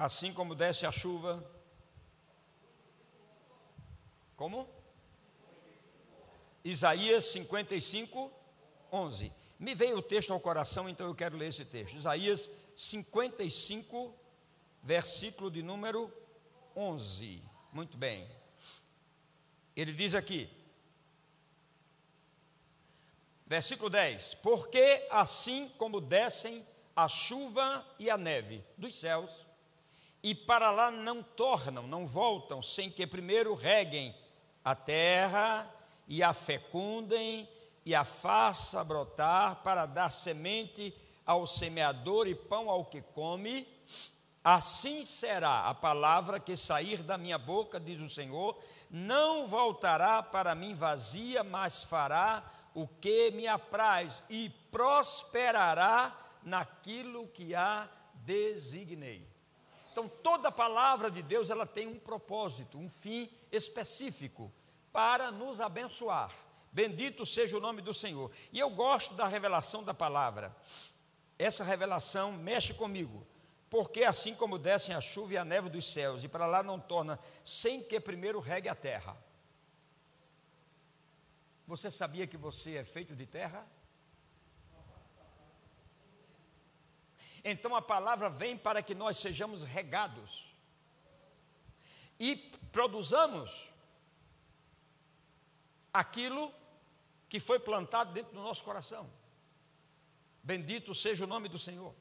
assim como desce a chuva. Como? Isaías 55, 11. Me veio o texto ao coração, então eu quero ler esse texto. Isaías 55, versículo de número 11. Muito bem. Ele diz aqui, versículo 10: Porque assim como descem a chuva e a neve dos céus, e para lá não tornam, não voltam, sem que primeiro reguem a terra e a fecundem e a faça brotar para dar semente ao semeador e pão ao que come, assim será a palavra que sair da minha boca, diz o Senhor, não voltará para mim vazia, mas fará o que me apraz e prosperará naquilo que a designei. Então, toda palavra de Deus, ela tem um propósito, um fim específico para nos abençoar. Bendito seja o nome do Senhor. E eu gosto da revelação da palavra. Essa revelação mexe comigo, porque assim como descem a chuva e a neve dos céus, e para lá não torna, sem que primeiro regue a terra. Você sabia que você é feito de terra? Então a palavra vem para que nós sejamos regados e produzamos aquilo que foi plantado dentro do nosso coração. Bendito seja o nome do Senhor.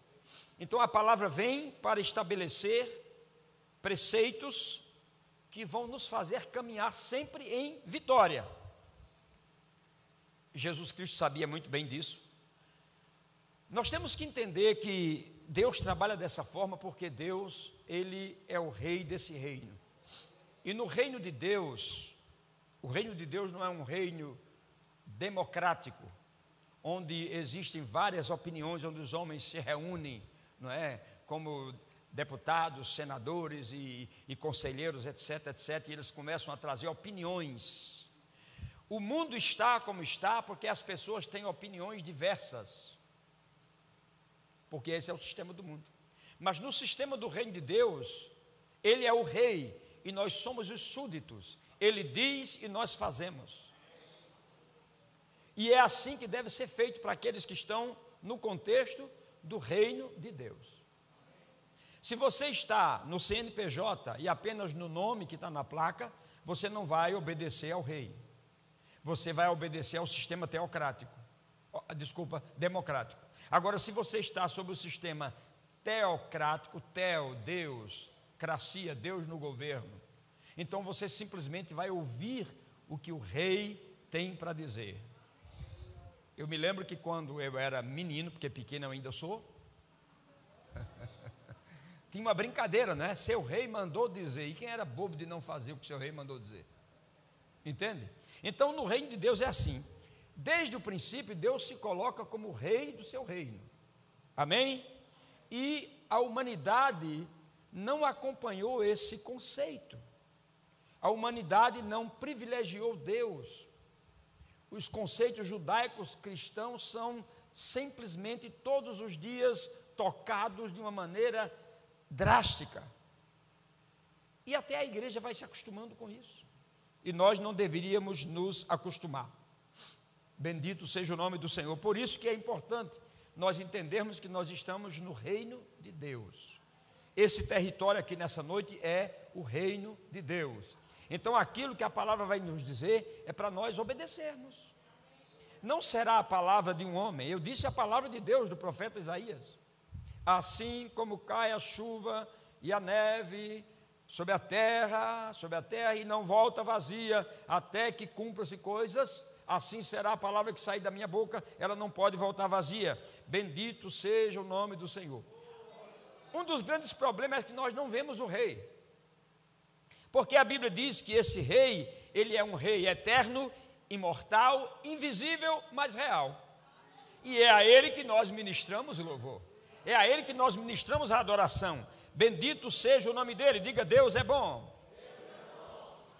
Então a palavra vem para estabelecer preceitos que vão nos fazer caminhar sempre em vitória. Jesus Cristo sabia muito bem disso. Nós temos que entender que Deus trabalha dessa forma porque Deus, ele é o rei desse reino. E no reino de Deus, o reino de Deus não é um reino democrático, onde existem várias opiniões, onde os homens se reúnem, não é? Como deputados, senadores e, e conselheiros, etc, etc, e eles começam a trazer opiniões. O mundo está como está porque as pessoas têm opiniões diversas. Porque esse é o sistema do mundo. Mas no sistema do reino de Deus, ele é o rei e nós somos os súditos. Ele diz e nós fazemos. E é assim que deve ser feito para aqueles que estão no contexto do reino de Deus. Se você está no CNPJ e apenas no nome que está na placa, você não vai obedecer ao rei. Você vai obedecer ao sistema teocrático. Desculpa, democrático. Agora, se você está sob o sistema teocrático, teo, Deus, cracia, Deus no governo, então você simplesmente vai ouvir o que o rei tem para dizer. Eu me lembro que quando eu era menino, porque pequeno eu ainda sou, tinha uma brincadeira, né? Seu rei mandou dizer, e quem era bobo de não fazer o que seu rei mandou dizer? Entende? Então no reino de Deus é assim. Desde o princípio, Deus se coloca como rei do seu reino. Amém? E a humanidade não acompanhou esse conceito. A humanidade não privilegiou Deus. Os conceitos judaicos cristãos são simplesmente todos os dias tocados de uma maneira drástica. E até a igreja vai se acostumando com isso. E nós não deveríamos nos acostumar. Bendito seja o nome do Senhor. Por isso que é importante nós entendermos que nós estamos no reino de Deus. Esse território aqui nessa noite é o reino de Deus. Então, aquilo que a palavra vai nos dizer é para nós obedecermos. Não será a palavra de um homem, eu disse a palavra de Deus, do profeta Isaías. Assim como cai a chuva e a neve sobre a terra, sobre a terra e não volta vazia, até que cumpra-se coisas, assim será a palavra que sair da minha boca, ela não pode voltar vazia. Bendito seja o nome do Senhor. Um dos grandes problemas é que nós não vemos o rei. Porque a Bíblia diz que esse rei, ele é um rei eterno, imortal, invisível, mas real. E é a ele que nós ministramos o louvor. É a ele que nós ministramos a adoração. Bendito seja o nome dele. Diga: Deus é bom.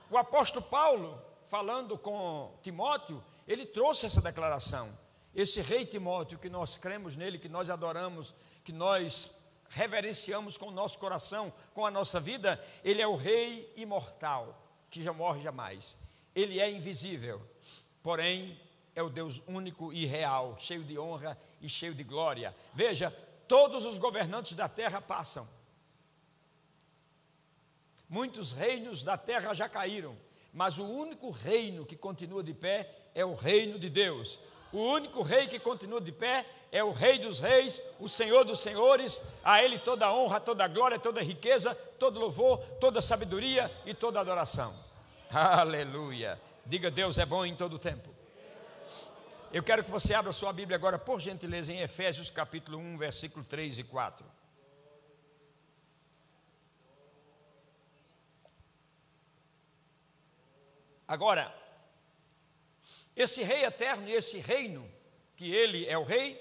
O apóstolo Paulo, falando com Timóteo, ele trouxe essa declaração. Esse rei Timóteo, que nós cremos nele, que nós adoramos, que nós reverenciamos com o nosso coração, com a nossa vida, ele é o rei imortal, que já morre jamais. Ele é invisível, porém é o Deus único e real, cheio de honra e cheio de glória. Veja, todos os governantes da terra passam. Muitos reinos da terra já caíram, mas o único reino que continua de pé é o reino de Deus. O único rei que continua de pé é o Rei dos Reis, o Senhor dos Senhores. A Ele toda a honra, toda a glória, toda a riqueza, todo louvor, toda a sabedoria e toda a adoração. Aleluia. Diga: Deus é bom em todo o tempo. Eu quero que você abra sua Bíblia agora, por gentileza, em Efésios capítulo 1, versículo 3 e 4. Agora, esse rei eterno e esse reino, que ele é o rei,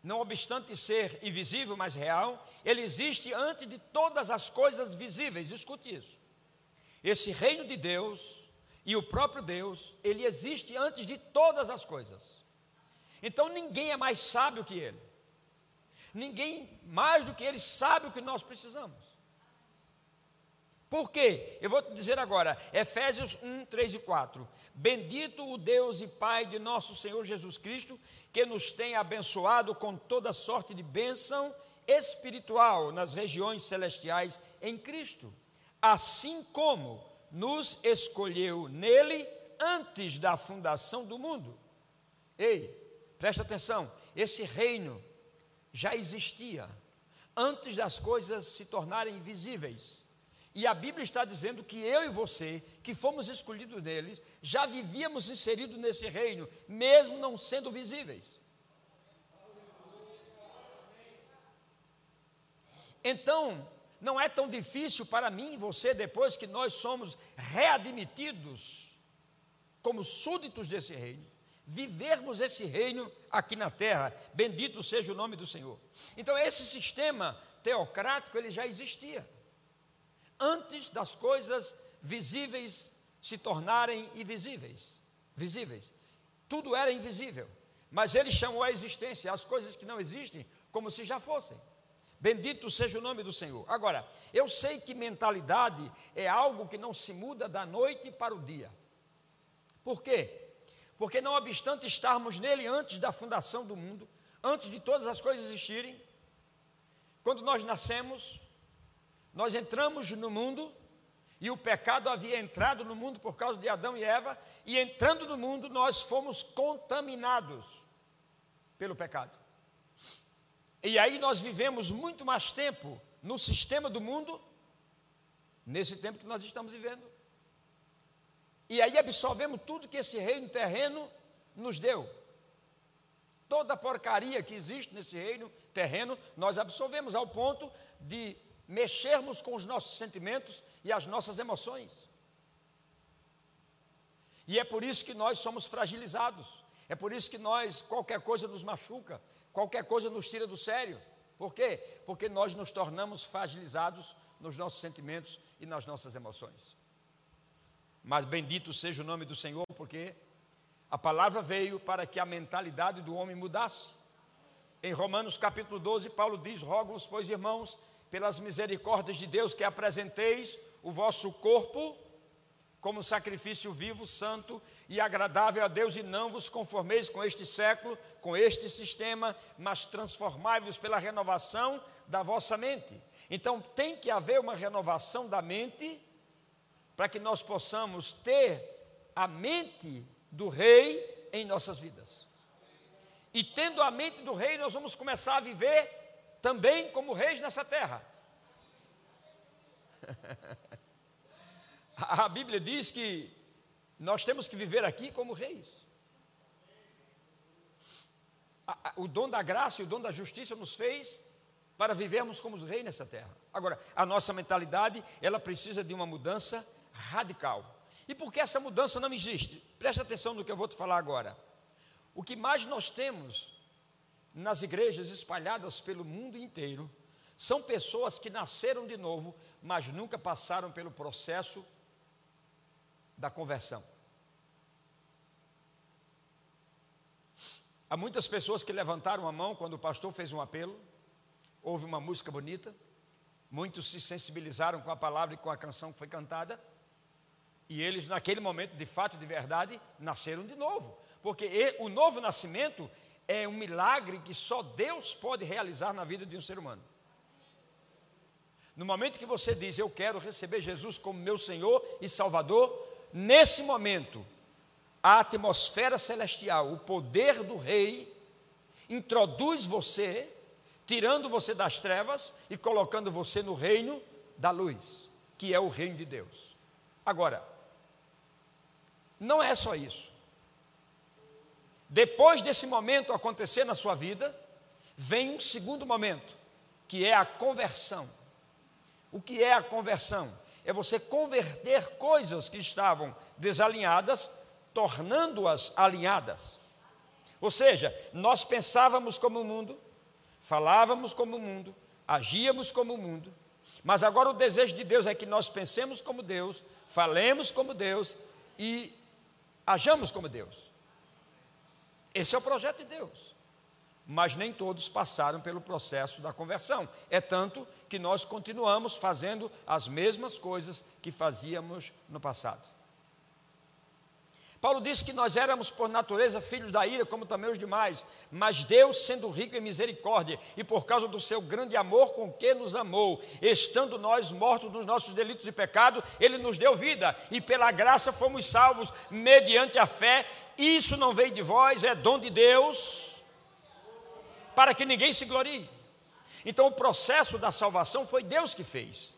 não obstante ser invisível, mas real, ele existe antes de todas as coisas visíveis. Escute isso. Esse reino de Deus e o próprio Deus, ele existe antes de todas as coisas. Então ninguém é mais sábio que ele. Ninguém mais do que ele sabe o que nós precisamos. Por quê? Eu vou te dizer agora, Efésios 1, 3 e 4. Bendito o Deus e Pai de nosso Senhor Jesus Cristo, que nos tem abençoado com toda sorte de bênção espiritual nas regiões celestiais em Cristo, assim como nos escolheu nele antes da fundação do mundo. Ei, presta atenção, esse reino já existia antes das coisas se tornarem visíveis. E a Bíblia está dizendo que eu e você, que fomos escolhidos neles, já vivíamos inseridos nesse reino, mesmo não sendo visíveis. Então, não é tão difícil para mim e você, depois que nós somos readmitidos como súditos desse reino, vivermos esse reino aqui na terra. Bendito seja o nome do Senhor. Então, esse sistema teocrático ele já existia antes das coisas visíveis se tornarem invisíveis, visíveis. Tudo era invisível, mas ele chamou a existência as coisas que não existem como se já fossem. Bendito seja o nome do Senhor. Agora, eu sei que mentalidade é algo que não se muda da noite para o dia. Por quê? Porque não obstante estarmos nele antes da fundação do mundo, antes de todas as coisas existirem, quando nós nascemos, nós entramos no mundo e o pecado havia entrado no mundo por causa de Adão e Eva, e entrando no mundo nós fomos contaminados pelo pecado. E aí nós vivemos muito mais tempo no sistema do mundo, nesse tempo que nós estamos vivendo. E aí absorvemos tudo que esse reino terreno nos deu. Toda a porcaria que existe nesse reino terreno, nós absorvemos ao ponto de mexermos com os nossos sentimentos e as nossas emoções. E é por isso que nós somos fragilizados. É por isso que nós, qualquer coisa nos machuca, qualquer coisa nos tira do sério. Por quê? Porque nós nos tornamos fragilizados nos nossos sentimentos e nas nossas emoções. Mas bendito seja o nome do Senhor, porque a palavra veio para que a mentalidade do homem mudasse. Em Romanos capítulo 12, Paulo diz: Rogo-vos, pois, irmãos, pelas misericórdias de Deus, que apresenteis o vosso corpo como sacrifício vivo, santo e agradável a Deus, e não vos conformeis com este século, com este sistema, mas transformai-vos pela renovação da vossa mente. Então tem que haver uma renovação da mente para que nós possamos ter a mente do rei em nossas vidas. E tendo a mente do rei, nós vamos começar a viver também como reis nessa terra. A Bíblia diz que nós temos que viver aqui como reis. O dom da graça e o dom da justiça nos fez para vivermos como reis nessa terra. Agora, a nossa mentalidade, ela precisa de uma mudança radical. E por que essa mudança não existe? Preste atenção no que eu vou te falar agora. O que mais nós temos nas igrejas espalhadas pelo mundo inteiro, são pessoas que nasceram de novo, mas nunca passaram pelo processo da conversão. Há muitas pessoas que levantaram a mão quando o pastor fez um apelo, houve uma música bonita, muitos se sensibilizaram com a palavra e com a canção que foi cantada, e eles, naquele momento, de fato, de verdade, nasceram de novo, porque o novo nascimento é um milagre que só Deus pode realizar na vida de um ser humano. No momento que você diz, Eu quero receber Jesus como meu Senhor e Salvador, nesse momento, a atmosfera celestial, o poder do Rei, introduz você, tirando você das trevas e colocando você no reino da luz, que é o reino de Deus. Agora, não é só isso. Depois desse momento acontecer na sua vida, vem um segundo momento, que é a conversão. O que é a conversão? É você converter coisas que estavam desalinhadas, tornando-as alinhadas. Ou seja, nós pensávamos como o mundo, falávamos como o mundo, agíamos como o mundo, mas agora o desejo de Deus é que nós pensemos como Deus, falemos como Deus e hajamos como Deus. Esse é o projeto de Deus. Mas nem todos passaram pelo processo da conversão. É tanto que nós continuamos fazendo as mesmas coisas que fazíamos no passado. Paulo disse que nós éramos por natureza filhos da ira, como também os demais, mas Deus, sendo rico em misericórdia e por causa do seu grande amor com que nos amou, estando nós mortos nos nossos delitos e pecados, Ele nos deu vida e pela graça fomos salvos mediante a fé. Isso não veio de vós, é dom de Deus, para que ninguém se glorie. Então, o processo da salvação foi Deus que fez,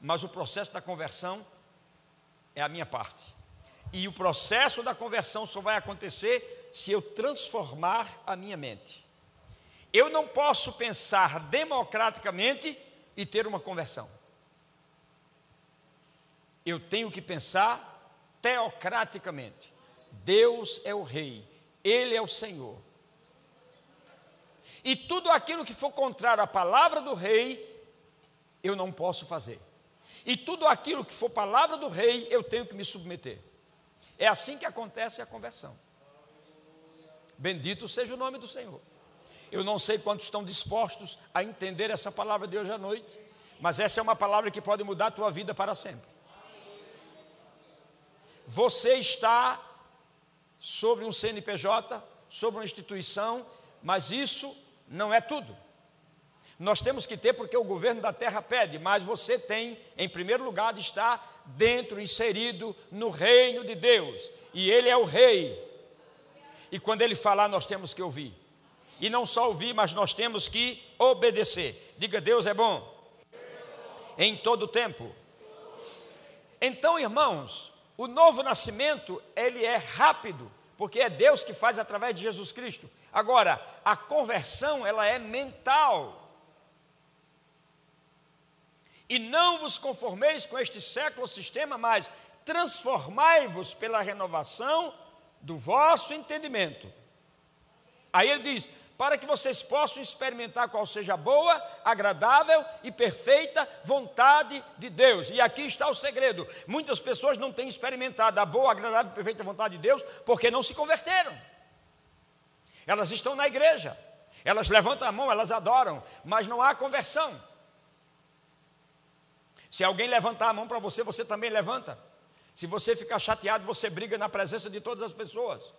mas o processo da conversão é a minha parte. E o processo da conversão só vai acontecer se eu transformar a minha mente. Eu não posso pensar democraticamente e ter uma conversão. Eu tenho que pensar teocraticamente. Deus é o Rei, Ele é o Senhor. E tudo aquilo que for contrário à palavra do Rei, eu não posso fazer. E tudo aquilo que for palavra do Rei, eu tenho que me submeter. É assim que acontece a conversão. Bendito seja o nome do Senhor. Eu não sei quantos estão dispostos a entender essa palavra de hoje à noite, mas essa é uma palavra que pode mudar a tua vida para sempre. Você está sobre um CNPJ, sobre uma instituição, mas isso não é tudo. Nós temos que ter porque o governo da terra pede, mas você tem, em primeiro lugar, de estar dentro, inserido no reino de Deus, e Ele é o Rei. E quando Ele falar, nós temos que ouvir. E não só ouvir, mas nós temos que obedecer. Diga, Deus é bom. Em todo tempo. Então, irmãos, o novo nascimento, ele é rápido, porque é Deus que faz através de Jesus Cristo. Agora, a conversão, ela é mental. E não vos conformeis com este século sistema, mas transformai-vos pela renovação do vosso entendimento. Aí ele diz: para que vocês possam experimentar qual seja a boa, agradável e perfeita vontade de Deus. E aqui está o segredo: muitas pessoas não têm experimentado a boa, agradável e perfeita vontade de Deus porque não se converteram. Elas estão na igreja, elas levantam a mão, elas adoram, mas não há conversão. Se alguém levantar a mão para você, você também levanta. Se você ficar chateado, você briga na presença de todas as pessoas.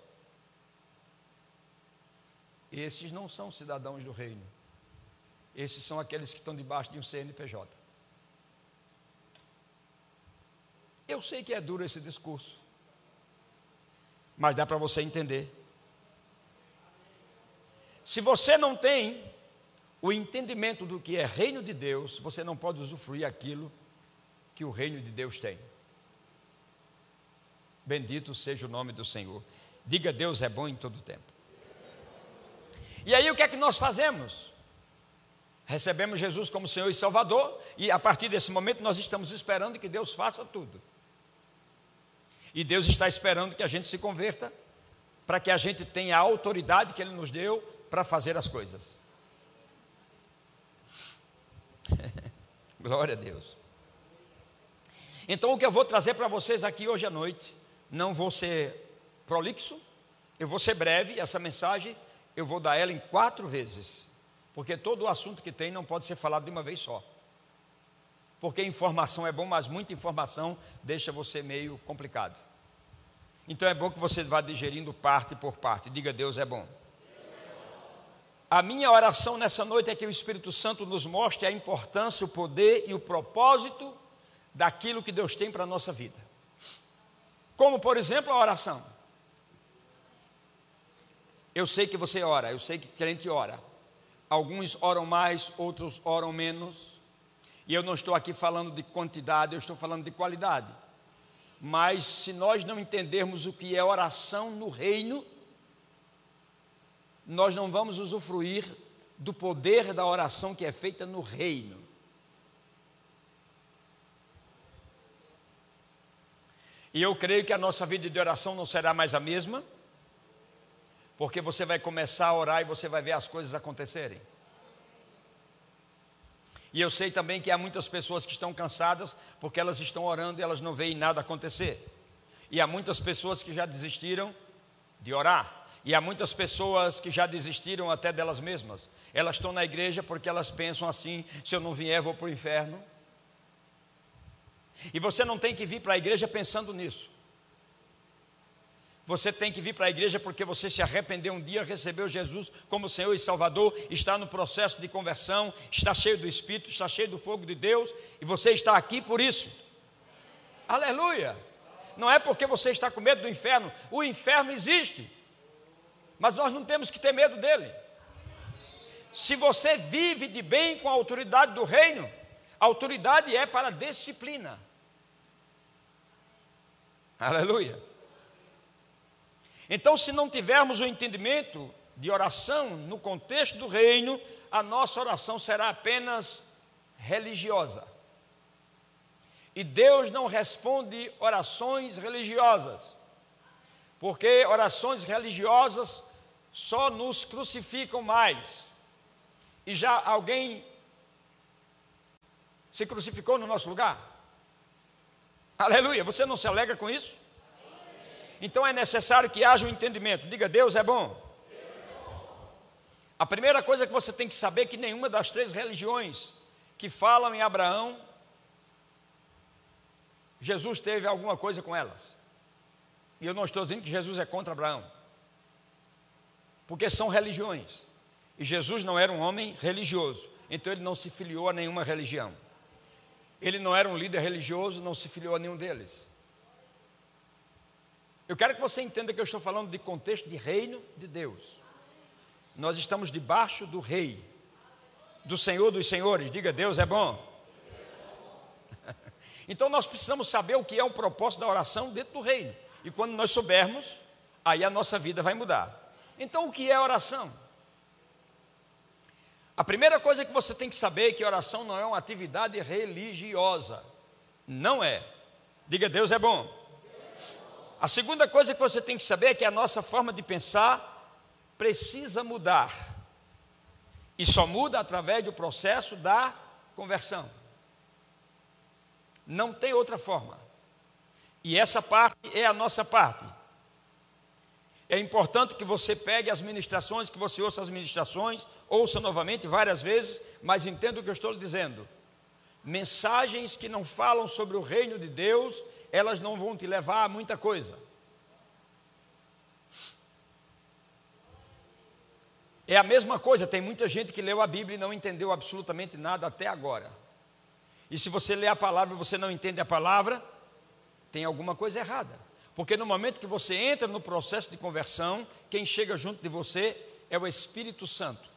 Esses não são cidadãos do reino. Esses são aqueles que estão debaixo de um CNPJ. Eu sei que é duro esse discurso, mas dá para você entender. Se você não tem o entendimento do que é reino de Deus, você não pode usufruir aquilo que o reino de Deus tem. Bendito seja o nome do Senhor. Diga Deus é bom em todo tempo. E aí o que é que nós fazemos? Recebemos Jesus como Senhor e Salvador, e a partir desse momento nós estamos esperando que Deus faça tudo. E Deus está esperando que a gente se converta, para que a gente tenha a autoridade que Ele nos deu para fazer as coisas. Glória a Deus. Então, o que eu vou trazer para vocês aqui hoje à noite, não vou ser prolixo, eu vou ser breve, essa mensagem eu vou dar ela em quatro vezes. Porque todo o assunto que tem não pode ser falado de uma vez só. Porque informação é bom, mas muita informação deixa você meio complicado. Então é bom que você vá digerindo parte por parte. Diga Deus é bom. A minha oração nessa noite é que o Espírito Santo nos mostre a importância, o poder e o propósito daquilo que Deus tem para a nossa vida. Como, por exemplo, a oração. Eu sei que você ora, eu sei que crente ora. Alguns oram mais, outros oram menos. E eu não estou aqui falando de quantidade, eu estou falando de qualidade. Mas se nós não entendermos o que é oração no reino, nós não vamos usufruir do poder da oração que é feita no reino. E eu creio que a nossa vida de oração não será mais a mesma, porque você vai começar a orar e você vai ver as coisas acontecerem. E eu sei também que há muitas pessoas que estão cansadas porque elas estão orando e elas não veem nada acontecer. E há muitas pessoas que já desistiram de orar. E há muitas pessoas que já desistiram até delas mesmas. Elas estão na igreja porque elas pensam assim: se eu não vier, vou para o inferno. E você não tem que vir para a igreja pensando nisso. Você tem que vir para a igreja porque você se arrependeu um dia, recebeu Jesus como Senhor e Salvador, está no processo de conversão, está cheio do Espírito, está cheio do fogo de Deus, e você está aqui por isso. Aleluia! Não é porque você está com medo do inferno, o inferno existe mas nós não temos que ter medo dele. Se você vive de bem com a autoridade do reino, a autoridade é para disciplina. Aleluia. Então, se não tivermos o entendimento de oração no contexto do reino, a nossa oração será apenas religiosa. E Deus não responde orações religiosas, porque orações religiosas só nos crucificam mais. E já alguém se crucificou no nosso lugar? Aleluia, você não se alegra com isso? Então é necessário que haja um entendimento. Diga, Deus é bom. A primeira coisa que você tem que saber é que nenhuma das três religiões que falam em Abraão, Jesus teve alguma coisa com elas. E eu não estou dizendo que Jesus é contra Abraão porque são religiões. E Jesus não era um homem religioso, então ele não se filiou a nenhuma religião. Ele não era um líder religioso, não se filiou a nenhum deles. Eu quero que você entenda que eu estou falando de contexto de reino de Deus. Nós estamos debaixo do rei, do Senhor dos senhores. Diga, Deus é bom. Então nós precisamos saber o que é o propósito da oração dentro do reino. E quando nós soubermos, aí a nossa vida vai mudar. Então, o que é oração? A primeira coisa que você tem que saber é que oração não é uma atividade religiosa. Não é. Diga, Deus é bom. A segunda coisa que você tem que saber é que a nossa forma de pensar precisa mudar. E só muda através do processo da conversão. Não tem outra forma. E essa parte é a nossa parte. É importante que você pegue as ministrações, que você ouça as ministrações, ouça novamente várias vezes, mas entenda o que eu estou lhe dizendo. Mensagens que não falam sobre o reino de Deus, elas não vão te levar a muita coisa. É a mesma coisa, tem muita gente que leu a Bíblia e não entendeu absolutamente nada até agora. E se você lê a palavra e você não entende a palavra, tem alguma coisa errada. Porque no momento que você entra no processo de conversão, quem chega junto de você é o Espírito Santo.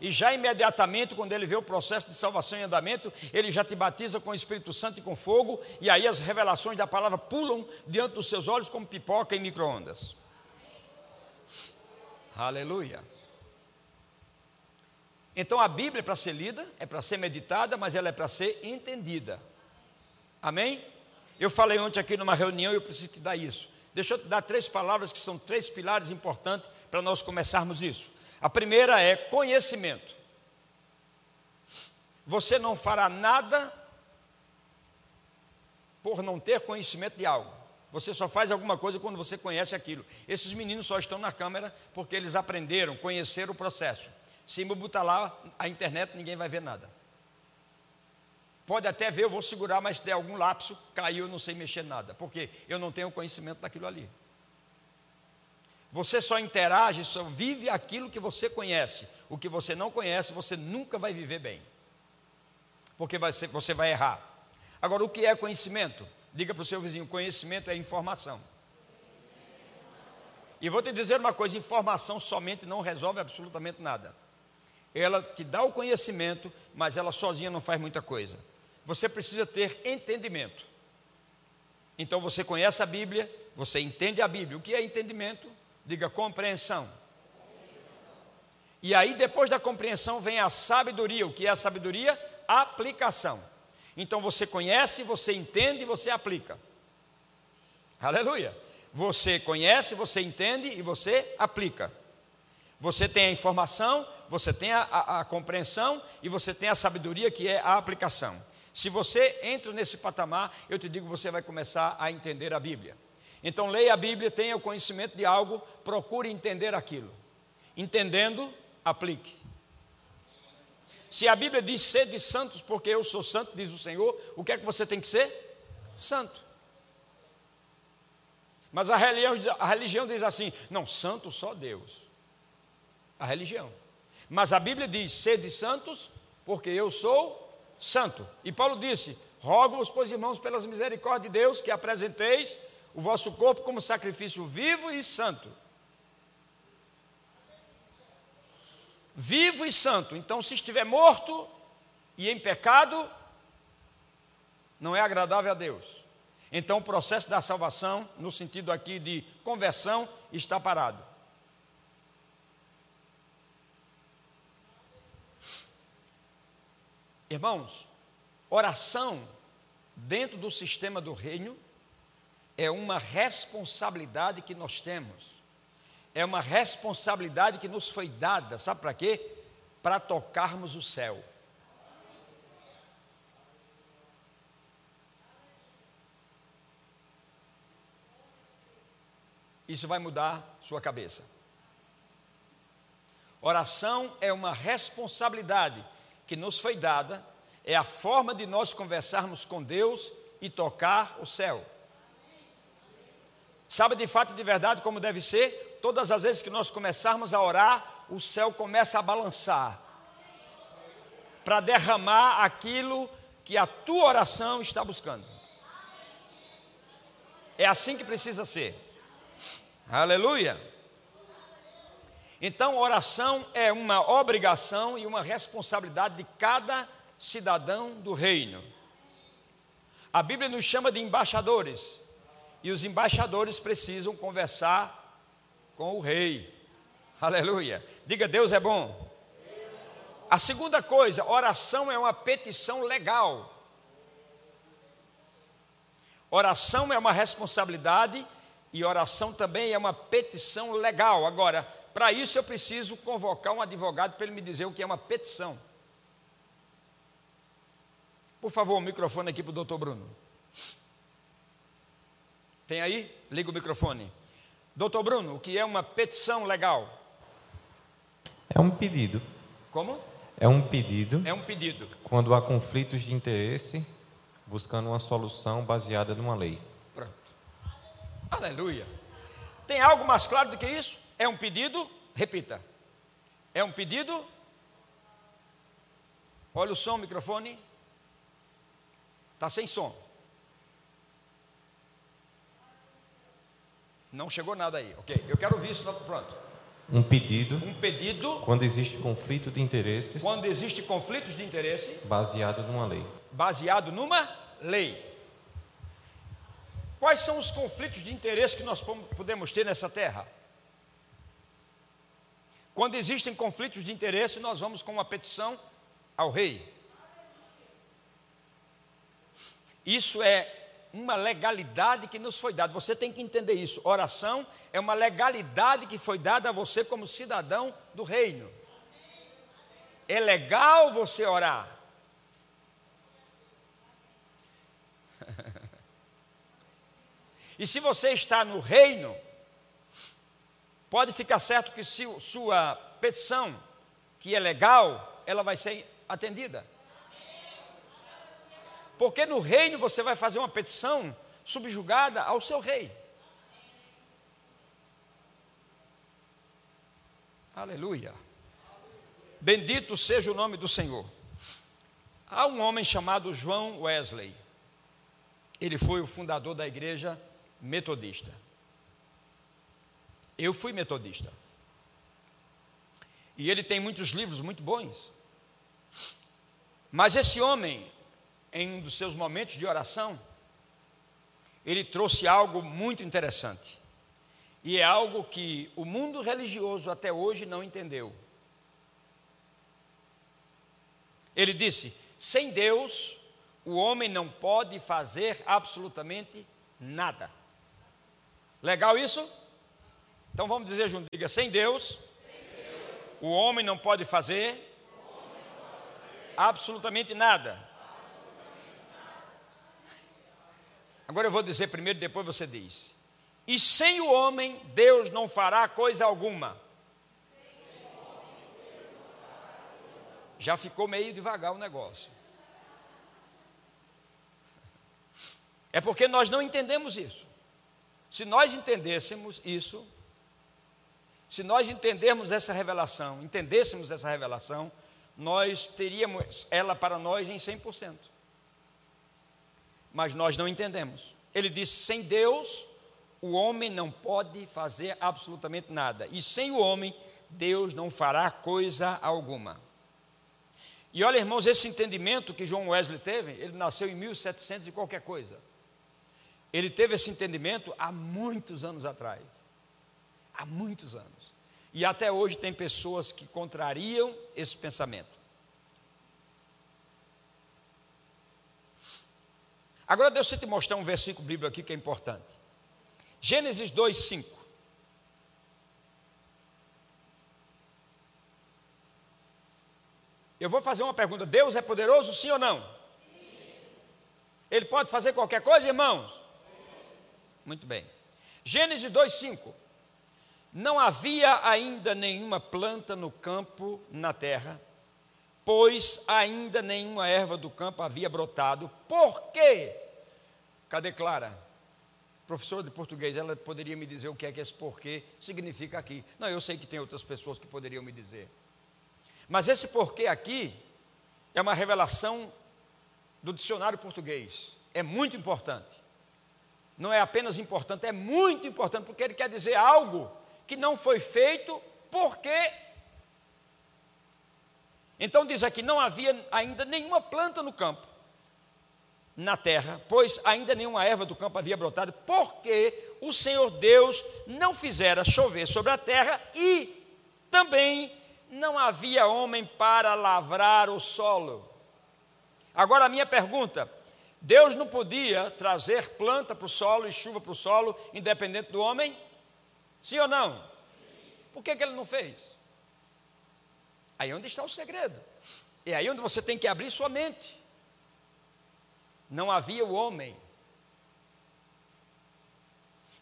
E já imediatamente, quando ele vê o processo de salvação em andamento, ele já te batiza com o Espírito Santo e com fogo, e aí as revelações da palavra pulam diante dos seus olhos como pipoca em micro-ondas. Aleluia. Então a Bíblia é para ser lida, é para ser meditada, mas ela é para ser entendida. Amém? Eu falei ontem aqui numa reunião e eu preciso te dar isso. Deixa eu te dar três palavras que são três pilares importantes para nós começarmos isso. A primeira é conhecimento. Você não fará nada por não ter conhecimento de algo. Você só faz alguma coisa quando você conhece aquilo. Esses meninos só estão na câmera porque eles aprenderam, conheceram o processo. Se me botar lá a internet, ninguém vai ver nada. Pode até ver, eu vou segurar, mas se der algum lapso, caiu, eu não sei mexer nada, porque eu não tenho conhecimento daquilo ali. Você só interage, só vive aquilo que você conhece. O que você não conhece, você nunca vai viver bem. Porque vai ser, você vai errar. Agora, o que é conhecimento? Diga para o seu vizinho: conhecimento é informação. E vou te dizer uma coisa: informação somente não resolve absolutamente nada. Ela te dá o conhecimento, mas ela sozinha não faz muita coisa. Você precisa ter entendimento. Então você conhece a Bíblia, você entende a Bíblia. O que é entendimento? Diga compreensão. E aí, depois da compreensão, vem a sabedoria. O que é a sabedoria? Aplicação. Então você conhece, você entende e você aplica. Aleluia. Você conhece, você entende e você aplica. Você tem a informação, você tem a, a, a, compreensão e você tem a sabedoria que é a aplicação. Se você entra nesse patamar, eu te digo, você vai começar a entender a Bíblia. Então leia a Bíblia, tenha o conhecimento de algo, procure entender aquilo. Entendendo, aplique. Se a Bíblia diz ser de santos, porque eu sou santo, diz o Senhor, o que é que você tem que ser? Santo. Mas a religião, a religião diz assim: não, santo só Deus. A religião. Mas a Bíblia diz: sede santos, porque eu sou santo. E Paulo disse: rogo-vos, pois irmãos, pelas misericórdias de Deus, que apresenteis o vosso corpo como sacrifício vivo e santo. Vivo e santo. Então, se estiver morto e em pecado, não é agradável a Deus. Então o processo da salvação, no sentido aqui de conversão, está parado. Irmãos, oração dentro do sistema do reino é uma responsabilidade que nós temos. É uma responsabilidade que nos foi dada, sabe para quê? Para tocarmos o céu. Isso vai mudar sua cabeça. Oração é uma responsabilidade que nos foi dada, é a forma de nós conversarmos com Deus e tocar o céu. Sabe de fato de verdade como deve ser? Todas as vezes que nós começarmos a orar, o céu começa a balançar para derramar aquilo que a tua oração está buscando. É assim que precisa ser. Aleluia. Então, oração é uma obrigação e uma responsabilidade de cada cidadão do reino. A Bíblia nos chama de embaixadores, e os embaixadores precisam conversar com o rei. Aleluia. Diga, Deus é bom. A segunda coisa, oração é uma petição legal. Oração é uma responsabilidade e oração também é uma petição legal. Agora, para isso eu preciso convocar um advogado para ele me dizer o que é uma petição. Por favor, o microfone aqui para o doutor Bruno. Tem aí? Liga o microfone. Doutor Bruno, o que é uma petição legal? É um pedido. Como? É um pedido. É um pedido. Quando há conflitos de interesse, buscando uma solução baseada numa lei. Aleluia. Tem algo mais claro do que isso? É um pedido, repita. É um pedido. Olha o som, microfone. Está sem som. Não chegou nada aí, ok. Eu quero ouvir isso pronto. Um pedido. Um pedido. Quando existe conflito de interesses. Quando existe conflitos de interesse. Baseado numa lei. Baseado numa lei. Quais são os conflitos de interesse que nós podemos ter nessa terra? Quando existem conflitos de interesse, nós vamos com uma petição ao rei. Isso é uma legalidade que nos foi dada. Você tem que entender isso. Oração é uma legalidade que foi dada a você como cidadão do reino. É legal você orar. E se você está no reino, pode ficar certo que se sua petição que é legal, ela vai ser atendida. Porque no reino você vai fazer uma petição subjugada ao seu rei. Aleluia. Bendito seja o nome do Senhor. Há um homem chamado João Wesley. Ele foi o fundador da igreja metodista. Eu fui metodista. E ele tem muitos livros muito bons. Mas esse homem, em um dos seus momentos de oração, ele trouxe algo muito interessante. E é algo que o mundo religioso até hoje não entendeu. Ele disse: sem Deus, o homem não pode fazer absolutamente nada. Legal isso? Então vamos dizer junto: diga, sem Deus, sem Deus o homem não pode fazer, não pode fazer absolutamente, nada. absolutamente nada. Agora eu vou dizer primeiro, depois você diz. E sem o homem, Deus não fará coisa alguma. já ficou meio devagar o negócio. É porque nós não entendemos isso. Se nós entendêssemos isso, se nós entendermos essa revelação, entendêssemos essa revelação, nós teríamos ela para nós em 100%. Mas nós não entendemos. Ele disse: sem Deus, o homem não pode fazer absolutamente nada. E sem o homem, Deus não fará coisa alguma. E olha, irmãos, esse entendimento que João Wesley teve, ele nasceu em 1700 e qualquer coisa. Ele teve esse entendimento há muitos anos atrás. Há muitos anos. E até hoje tem pessoas que contrariam esse pensamento. Agora deixa eu te mostrar um versículo bíblico aqui que é importante. Gênesis 2, 5. Eu vou fazer uma pergunta: Deus é poderoso, sim ou não? Sim. Ele pode fazer qualquer coisa, irmãos? Sim. Muito bem. Gênesis 2:5. Não havia ainda nenhuma planta no campo, na terra, pois ainda nenhuma erva do campo havia brotado. Por quê? Cadê Clara? Professora de português, ela poderia me dizer o que é que esse porquê significa aqui. Não, eu sei que tem outras pessoas que poderiam me dizer. Mas esse porquê aqui é uma revelação do dicionário português. É muito importante. Não é apenas importante, é muito importante, porque ele quer dizer algo que não foi feito porque. Então diz aqui: não havia ainda nenhuma planta no campo, na terra, pois ainda nenhuma erva do campo havia brotado, porque o Senhor Deus não fizera chover sobre a terra e também não havia homem para lavrar o solo. Agora a minha pergunta: Deus não podia trazer planta para o solo e chuva para o solo, independente do homem? Sim ou não? Por que, que ele não fez? Aí é onde está o segredo. É aí onde você tem que abrir sua mente. Não havia o homem.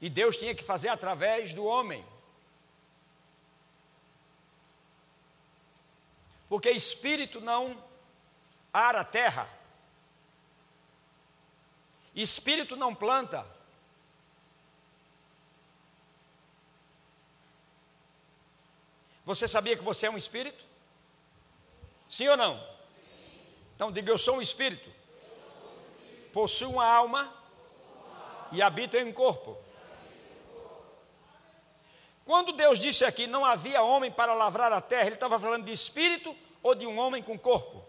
E Deus tinha que fazer através do homem. porque espírito não ara a terra, espírito não planta. Você sabia que você é um espírito? Sim ou não? Sim. Então diga: Eu sou um espírito. Possuo uma alma e habito em um corpo. Quando Deus disse aqui não havia homem para lavrar a terra, ele estava falando de espírito ou de um homem com corpo?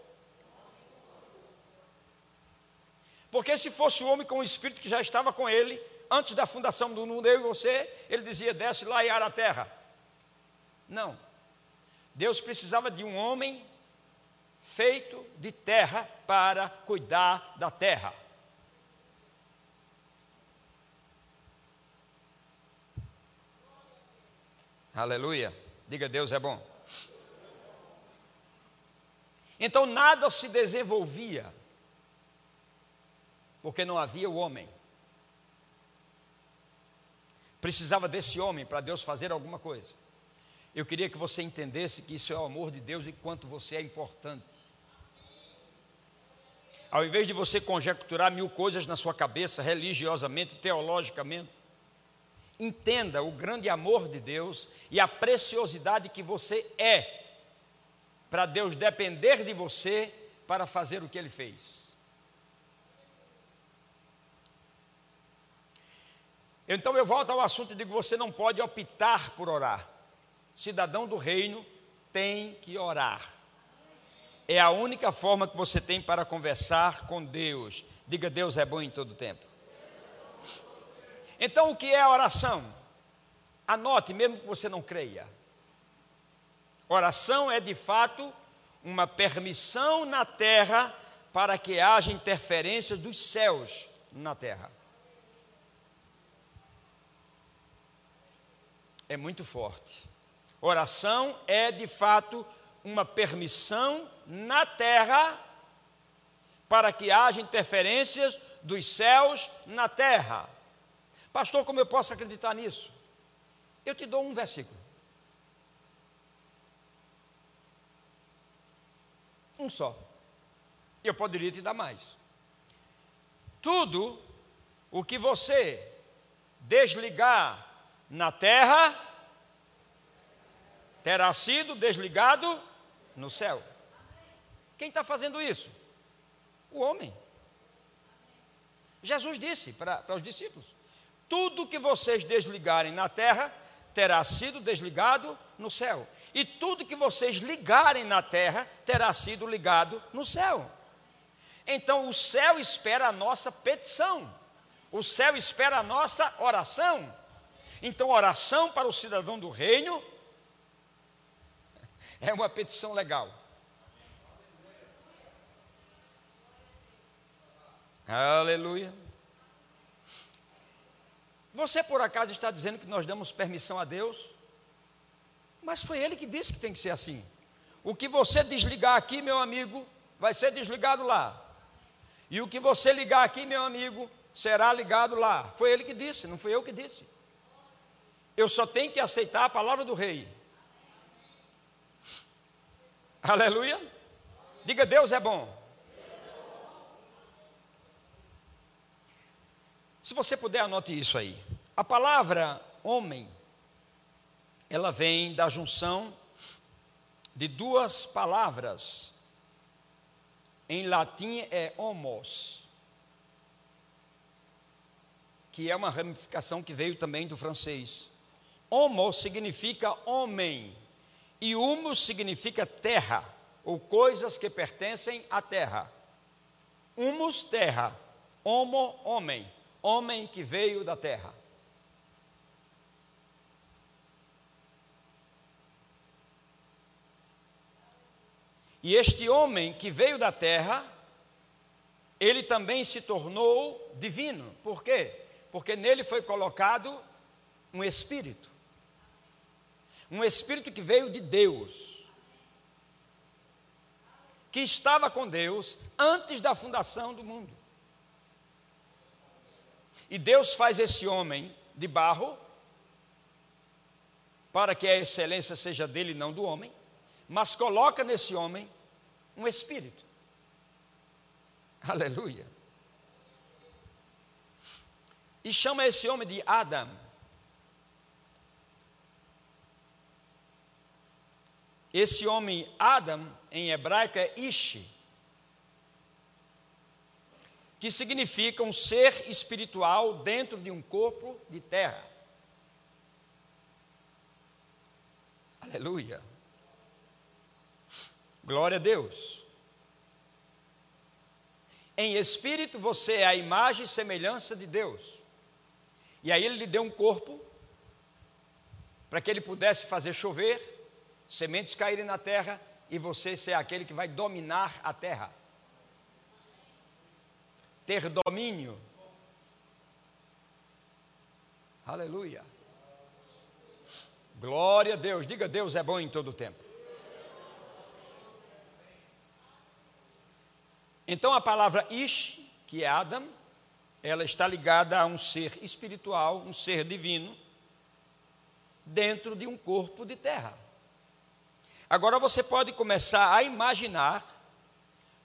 Porque se fosse o homem com o espírito que já estava com ele, antes da fundação do mundo, eu e você, ele dizia: desce lá e ara a terra. Não. Deus precisava de um homem feito de terra para cuidar da terra. Aleluia. Diga Deus é bom. Então nada se desenvolvia, porque não havia o homem. Precisava desse homem para Deus fazer alguma coisa. Eu queria que você entendesse que isso é o amor de Deus e quanto você é importante. Ao invés de você conjecturar mil coisas na sua cabeça, religiosamente, teologicamente, entenda o grande amor de Deus e a preciosidade que você é, para Deus depender de você para fazer o que Ele fez. Então eu volto ao assunto e digo: você não pode optar por orar. Cidadão do reino tem que orar. É a única forma que você tem para conversar com Deus. Diga, Deus é bom em todo tempo. Então, o que é a oração? Anote, mesmo que você não creia. Oração é de fato uma permissão na terra para que haja interferências dos céus na terra. É muito forte. Oração é de fato uma permissão na terra para que haja interferências dos céus na terra. Pastor, como eu posso acreditar nisso? Eu te dou um versículo. Um só. Eu poderia te dar mais. Tudo o que você desligar na terra terá sido desligado no céu. Quem está fazendo isso? O homem. Jesus disse para, os discípulos: tudo que vocês desligarem na terra terá sido desligado no céu, e tudo que vocês ligarem na terra terá sido ligado no céu. Então o céu espera a nossa petição, o céu espera a nossa oração. Então, oração para o cidadão do reino é uma petição legal. Aleluia. Você por acaso está dizendo que nós damos permissão a Deus? Mas foi Ele que disse que tem que ser assim. O que você desligar aqui, meu amigo, vai ser desligado lá. E o que você ligar aqui, meu amigo, será ligado lá. Foi Ele que disse, não fui eu que disse. Eu só tenho que aceitar a palavra do Rei. Aleluia. Diga, Deus é bom. Se você puder, anote isso aí. A palavra homem, ela vem da junção de duas palavras. Em latim é homos, que é uma ramificação que veio também do francês. Homo significa homem e humus significa terra, ou coisas que pertencem à terra. Humus, terra. Homo, homem. Homem que veio da terra. E este homem que veio da terra, ele também se tornou divino. Por quê? Porque nele foi colocado um espírito um espírito que veio de Deus, que estava com Deus antes da fundação do mundo. E Deus faz esse homem de barro, para que a excelência seja dele e não do homem, mas coloca nesse homem um espírito. Aleluia. E chama esse homem de Adam. Esse homem Adam, em hebraico, é Ishi, que significa um ser espiritual dentro de um corpo de terra. Aleluia. Glória a Deus. Em espírito você é a imagem e semelhança de Deus. E aí ele lhe deu um corpo para que ele pudesse fazer chover sementes caírem na terra e você ser aquele que vai dominar a terra. Ter domínio. Aleluia. Glória a Deus. Diga, Deus é bom em todo o tempo. Então a palavra Ish, que é Adam, ela está ligada a um ser espiritual, um ser divino, dentro de um corpo de terra. Agora você pode começar a imaginar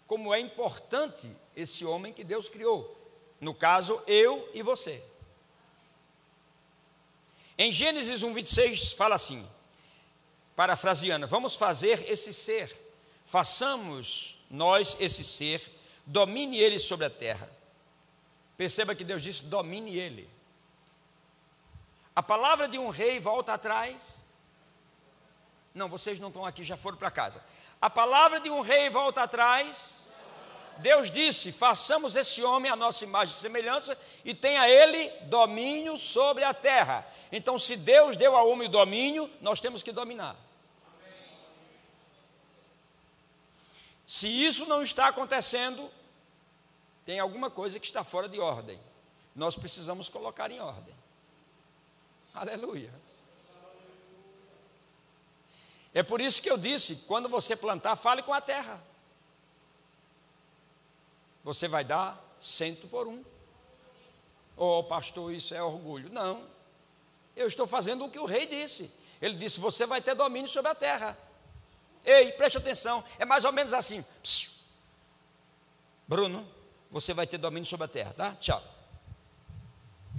como é importante esse homem que Deus criou. No caso, eu e você. Em Gênesis 1, 26, fala assim, parafraseando: Vamos fazer esse ser, façamos nós esse ser, domine ele sobre a terra. Perceba que Deus disse: domine ele. A palavra de um rei volta atrás. Não, vocês não estão aqui, já foram para casa. A palavra de um rei volta atrás. Deus disse: façamos esse homem a nossa imagem e semelhança e tenha ele domínio sobre a terra. Então, se Deus deu ao homem o domínio, nós temos que dominar. Se isso não está acontecendo, tem alguma coisa que está fora de ordem. Nós precisamos colocar em ordem. Aleluia. É por isso que eu disse: quando você plantar, fale com a terra. Você vai dar cento por um. Oh, pastor, isso é orgulho. Não. Eu estou fazendo o que o rei disse. Ele disse: Você vai ter domínio sobre a terra. Ei, preste atenção. É mais ou menos assim. Psiu. Bruno, você vai ter domínio sobre a terra, tá? Tchau.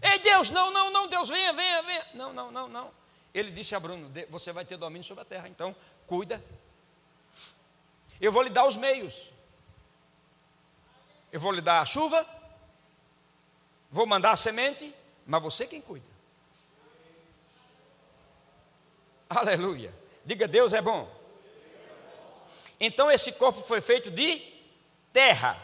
Ei, Deus, não, não, não, Deus, venha, venha, venha. Não, não, não, não. Ele disse a Bruno: Você vai ter domínio sobre a terra, então cuida. Eu vou lhe dar os meios. Eu vou lhe dar a chuva, vou mandar a semente, mas você quem cuida. Aleluia. Diga, Deus é bom. Então esse corpo foi feito de terra.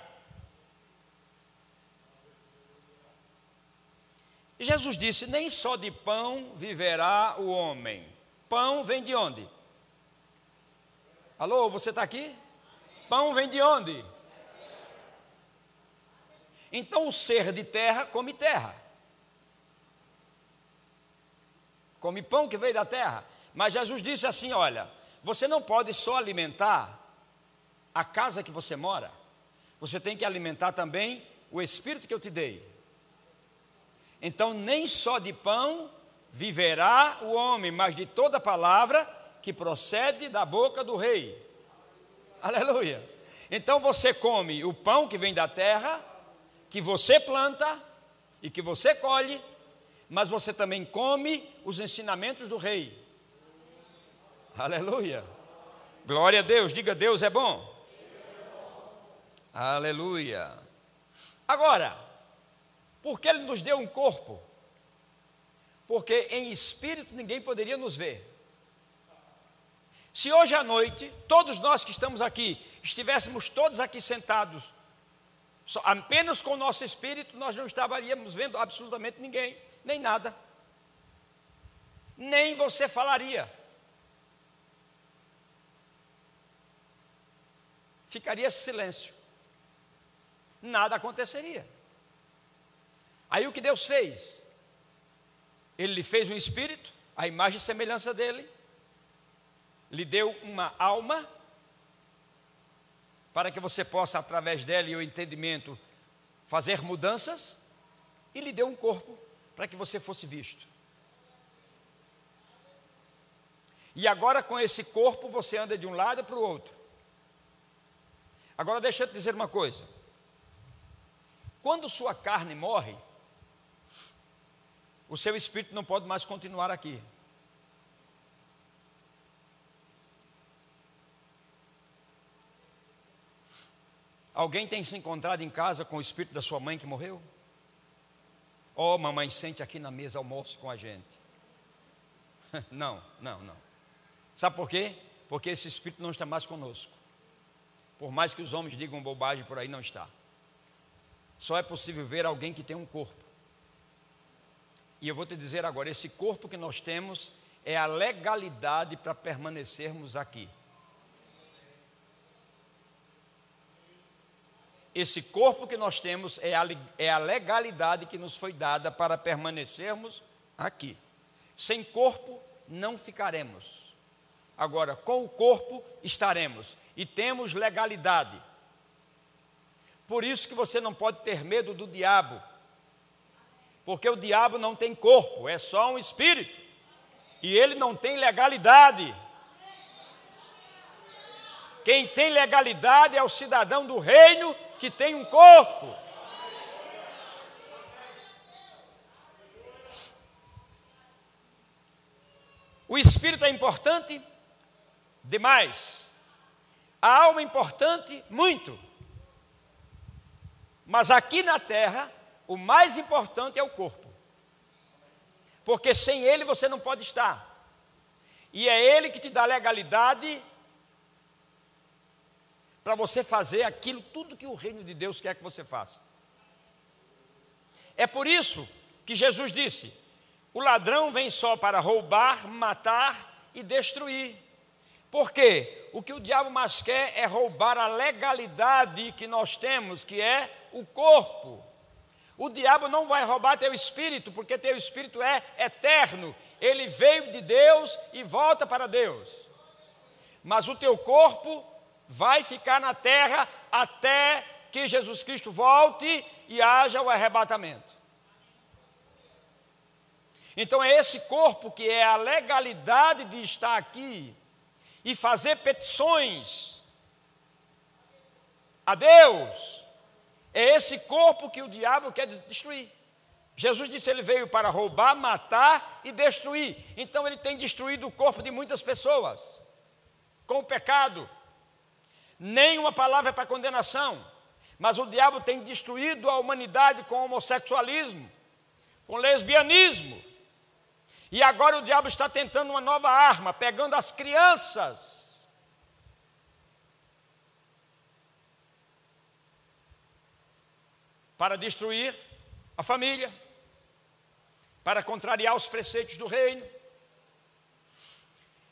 Jesus disse: Nem só de pão viverá o homem. Pão vem de onde? Alô, você está aqui? Pão vem de onde? Então o ser de terra come terra. Come pão que veio da terra. Mas Jesus disse assim: olha, você não pode só alimentar a casa que você mora, você tem que alimentar também o espírito que eu te dei. Então, nem só de pão viverá o homem, mas de toda palavra que procede da boca do rei. Aleluia. Então você come o pão que vem da terra, que você planta e que você colhe, mas você também come os ensinamentos do rei. Aleluia. Glória a Deus, diga Deus é bom. Aleluia. Agora, porque Ele nos deu um corpo? Porque em espírito ninguém poderia nos ver. Se hoje à noite, todos nós que estamos aqui, estivéssemos todos aqui sentados, só, apenas com o nosso espírito, nós não estaríamos vendo absolutamente ninguém, nem nada. Nem você falaria. Ficaria silêncio nada aconteceria. Aí o que Deus fez? Ele lhe fez um espírito, a imagem e semelhança dele, lhe deu uma alma, para que você possa, através dela e o entendimento, fazer mudanças, e lhe deu um corpo, para que você fosse visto. E agora, com esse corpo, você anda de um lado para o outro. Agora, deixa eu te dizer uma coisa. Quando sua carne morre, o seu espírito não pode mais continuar aqui. Alguém tem se encontrado em casa com o espírito da sua mãe que morreu? Oh, mamãe, sente aqui na mesa almoço com a gente. Não, não, não. Sabe por quê? Porque esse espírito não está mais conosco. Por mais que os homens digam bobagem por aí, não está. Só é possível ver alguém que tem um corpo. E eu vou te dizer agora: esse corpo que nós temos é a legalidade para permanecermos aqui. Esse corpo que nós temos é a, é a legalidade que nos foi dada para permanecermos aqui. Sem corpo, não ficaremos. Agora, com o corpo, estaremos. E temos legalidade. Por isso que você não pode ter medo do diabo. Porque o diabo não tem corpo, é só um espírito. E ele não tem legalidade. Quem tem legalidade é o cidadão do reino que tem um corpo. O espírito é importante demais. A alma é importante muito. Mas aqui na terra, o mais importante é o corpo. Porque sem ele você não pode estar. E é ele que te dá legalidade para você fazer aquilo, tudo que o reino de Deus quer que você faça. É por isso que Jesus disse: o ladrão vem só para roubar, matar e destruir. Por quê? O que o diabo mais quer é roubar a legalidade que nós temos, que é o corpo. O diabo não vai roubar teu espírito, porque teu espírito é eterno. Ele veio de Deus e volta para Deus. Mas o teu corpo vai ficar na terra até que Jesus Cristo volte e haja o arrebatamento. Então é esse corpo que é a legalidade de estar aqui e fazer petições a Deus. É esse corpo que o diabo quer destruir. Jesus disse ele veio para roubar, matar e destruir. Então ele tem destruído o corpo de muitas pessoas com o pecado. Nenhuma palavra é para condenação, mas o diabo tem destruído a humanidade com homossexualismo, com lesbianismo, e agora o diabo está tentando uma nova arma, pegando as crianças. Para destruir a família, para contrariar os preceitos do reino.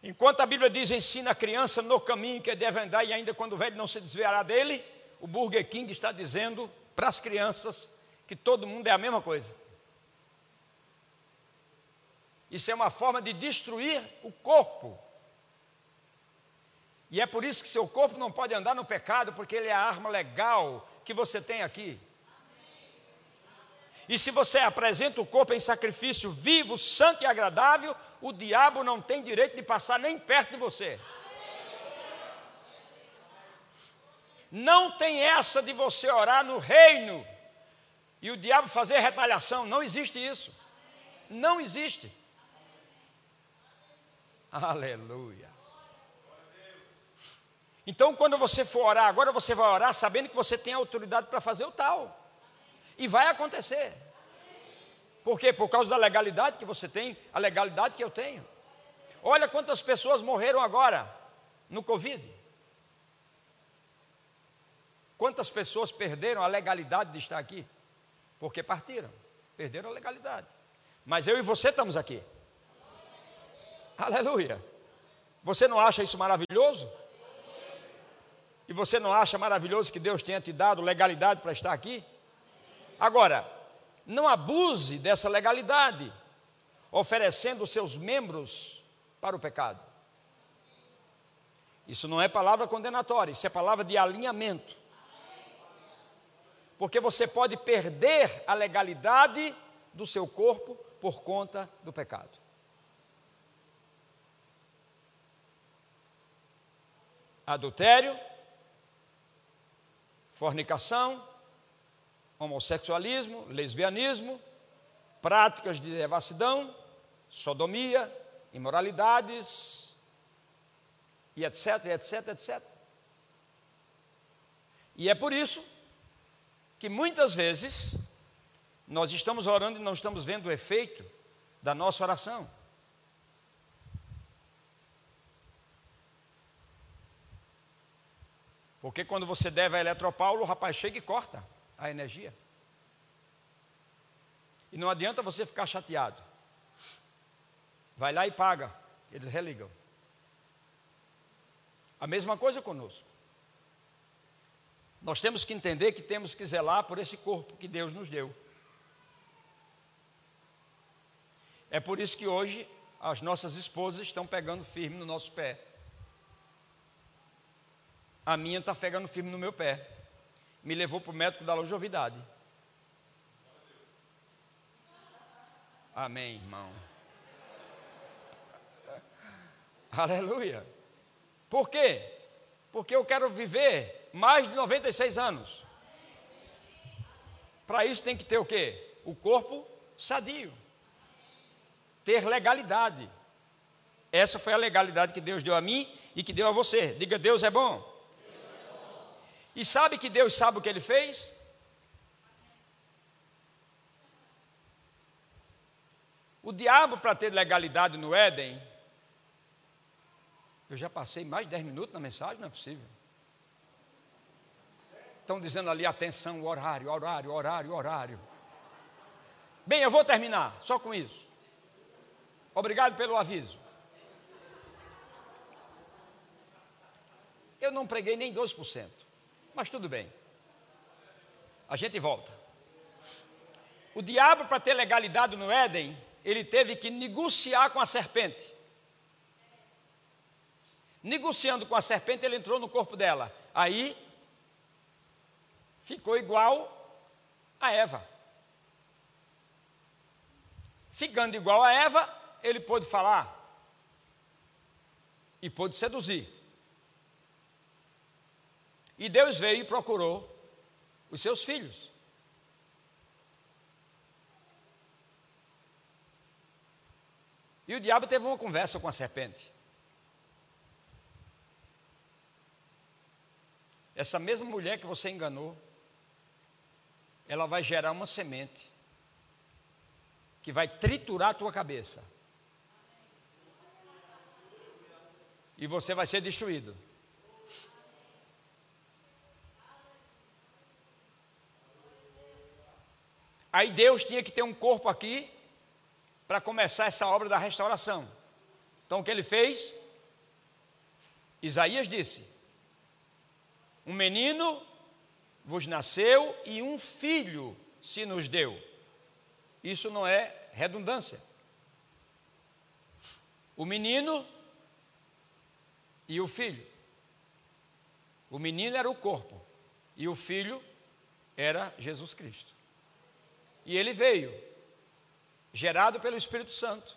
Enquanto a Bíblia diz: ensina a criança no caminho que deve andar, e ainda quando o velho não se desviará dele, o Burger King está dizendo para as crianças que todo mundo é a mesma coisa. Isso é uma forma de destruir o corpo. E é por isso que seu corpo não pode andar no pecado, porque ele é a arma legal que você tem aqui. E se você apresenta o corpo em sacrifício vivo, santo e agradável, o diabo não tem direito de passar nem perto de você. Não tem essa de você orar no reino e o diabo fazer retaliação. Não existe isso. Não existe. Aleluia. Então, quando você for orar, agora você vai orar sabendo que você tem autoridade para fazer o tal. E vai acontecer. Por quê? Por causa da legalidade que você tem, a legalidade que eu tenho. Olha quantas pessoas morreram agora no Covid. Quantas pessoas perderam a legalidade de estar aqui? Porque partiram, perderam a legalidade. Mas eu e você estamos aqui. Aleluia. Você não acha isso maravilhoso? E você não acha maravilhoso que Deus tenha te dado legalidade para estar aqui? Agora, não abuse dessa legalidade, oferecendo seus membros para o pecado. Isso não é palavra condenatória, isso é palavra de alinhamento. Porque você pode perder a legalidade do seu corpo por conta do pecado. adultério, fornicação, homossexualismo, lesbianismo, práticas de devassidão, sodomia, imoralidades, e etc, etc, etc. E é por isso que muitas vezes nós estamos orando e não estamos vendo o efeito da nossa oração. Porque quando você deve a Eletropaulo, o rapaz chega e corta a energia. E não adianta você ficar chateado. Vai lá e paga, eles religam. A mesma coisa conosco. Nós temos que entender que temos que zelar por esse corpo que Deus nos deu. É por isso que hoje as nossas esposas estão pegando firme no nosso pé. A minha está pegando firme no meu pé. Me levou para o médico da longevidade. Amém, irmão. Aleluia. Por quê? Porque eu quero viver mais de 96 anos. Para isso tem que ter o quê? O corpo sadio. Ter legalidade. Essa foi a legalidade que Deus deu a mim e que deu a você. Diga, Deus é bom. E sabe que Deus sabe o que ele fez? O diabo, para ter legalidade no Éden, eu já passei mais de 10 minutos na mensagem, não é possível. Estão dizendo ali, atenção, horário, horário, horário, horário. Bem, eu vou terminar, só com isso. Obrigado pelo aviso. Eu não preguei nem 12%, mas tudo bem. A gente volta. O diabo, para ter legalidade no Éden, ele teve que negociar com a serpente. Negociando com a serpente, ele entrou no corpo dela. Aí ficou igual a Eva. Ficando igual a Eva, ele pôde falar e pôde seduzir. E Deus veio e procurou os seus filhos. E o diabo teve uma conversa com a serpente. Essa mesma mulher que você enganou, ela vai gerar uma semente que vai triturar a tua cabeça. E você vai ser destruído. Aí Deus tinha que ter um corpo aqui para começar essa obra da restauração. Então o que ele fez? Isaías disse: um menino vos nasceu e um filho se nos deu. Isso não é redundância. O menino e o filho. O menino era o corpo e o filho era Jesus Cristo. E ele veio, gerado pelo Espírito Santo.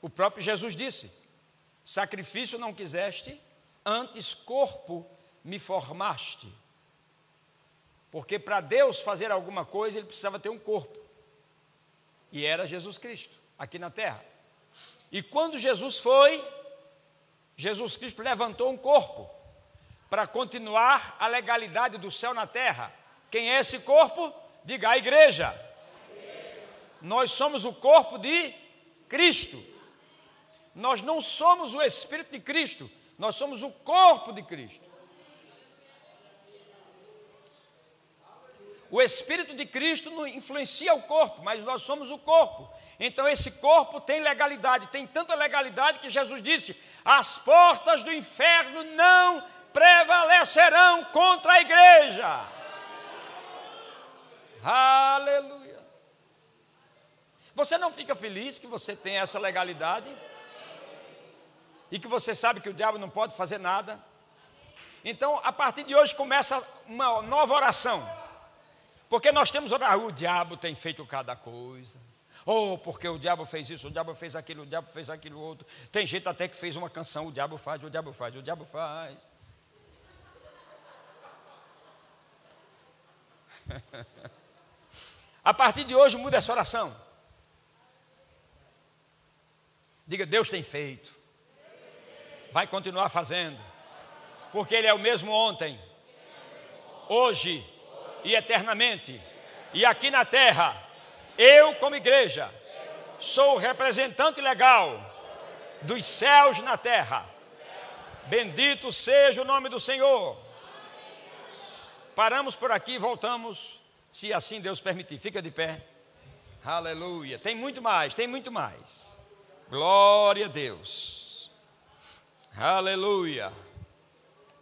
O próprio Jesus disse: Sacrifício não quiseste, antes corpo me formaste. Porque para Deus fazer alguma coisa, ele precisava ter um corpo. E era Jesus Cristo, aqui na terra. E quando Jesus foi, Jesus Cristo levantou um corpo para continuar a legalidade do céu na terra. Quem é esse corpo? Diga a igreja. Nós somos o corpo de Cristo. Nós não somos o Espírito de Cristo, nós somos o corpo de Cristo. O Espírito de Cristo influencia o corpo, mas nós somos o corpo. Então esse corpo tem legalidade, tem tanta legalidade que Jesus disse: as portas do inferno não prevalecerão contra a igreja. Aleluia. Você não fica feliz que você tem essa legalidade? e que você sabe que o diabo não pode fazer nada. Então, a partir de hoje começa uma nova oração. Porque nós temos orado, o diabo tem feito cada coisa. Ou oh, porque o diabo fez isso, o diabo fez aquilo, o diabo fez aquilo outro. Tem gente até que fez uma canção, o diabo faz, o diabo faz, o diabo faz. A partir de hoje muda essa oração. Diga, Deus tem feito vai continuar fazendo, porque Ele é o mesmo ontem, hoje e eternamente. E aqui na terra, eu, como igreja, sou o representante legal dos céus na terra. Bendito seja o nome do Senhor. Paramos por aqui, voltamos, se assim Deus permitir. Fica de pé. Aleluia. Tem muito mais, tem muito mais. Glória a Deus. Aleluia.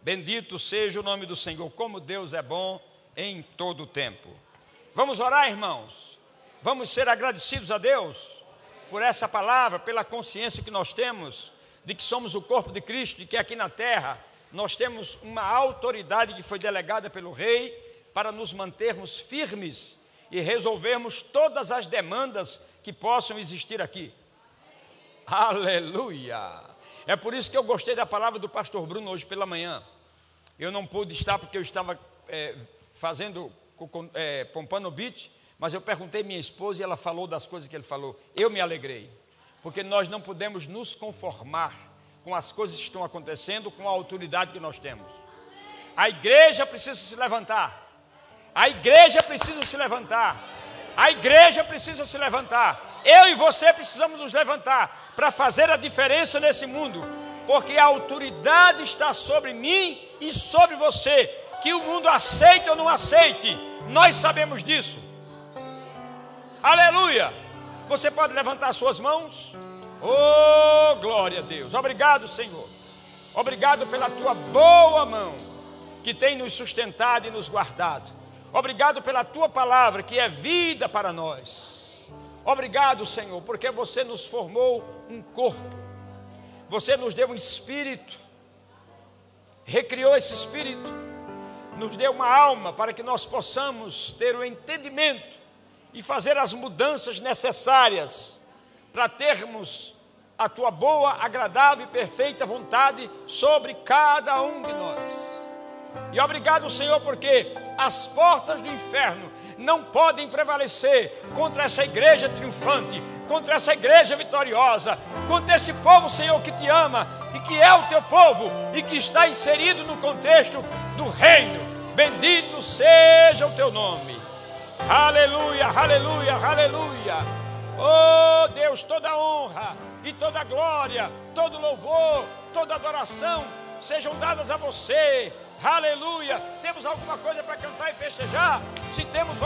Bendito seja o nome do Senhor, como Deus é bom em todo o tempo. Vamos orar, irmãos. Vamos ser agradecidos a Deus por essa palavra, pela consciência que nós temos de que somos o corpo de Cristo e que aqui na terra nós temos uma autoridade que foi delegada pelo Rei para nos mantermos firmes e resolvermos todas as demandas que possam existir aqui. Aleluia! É por isso que eu gostei da palavra do pastor Bruno hoje pela manhã. Eu não pude estar porque eu estava é, fazendo, é, pompando o beat, mas eu perguntei minha esposa e ela falou das coisas que ele falou. Eu me alegrei, porque nós não podemos nos conformar com as coisas que estão acontecendo, com a autoridade que nós temos. A igreja precisa se levantar. A igreja precisa se levantar. A igreja precisa se levantar. Eu e você precisamos nos levantar para fazer a diferença nesse mundo, porque a autoridade está sobre mim e sobre você. Que o mundo aceite ou não aceite, nós sabemos disso. Aleluia! Você pode levantar suas mãos? Oh, glória a Deus! Obrigado, Senhor. Obrigado pela tua boa mão que tem nos sustentado e nos guardado. Obrigado pela tua palavra que é vida para nós. Obrigado, Senhor, porque você nos formou um corpo. Você nos deu um espírito. Recriou esse espírito. Nos deu uma alma para que nós possamos ter o entendimento e fazer as mudanças necessárias para termos a tua boa, agradável e perfeita vontade sobre cada um de nós. E obrigado, Senhor, porque as portas do inferno não podem prevalecer contra essa igreja triunfante, contra essa igreja vitoriosa, contra esse povo, Senhor, que te ama e que é o teu povo e que está inserido no contexto do reino. Bendito seja o teu nome. Aleluia, aleluia, aleluia. Oh Deus, toda honra e toda glória, todo louvor, toda adoração sejam dadas a você Aleluia. Temos alguma coisa para cantar e festejar? Se temos,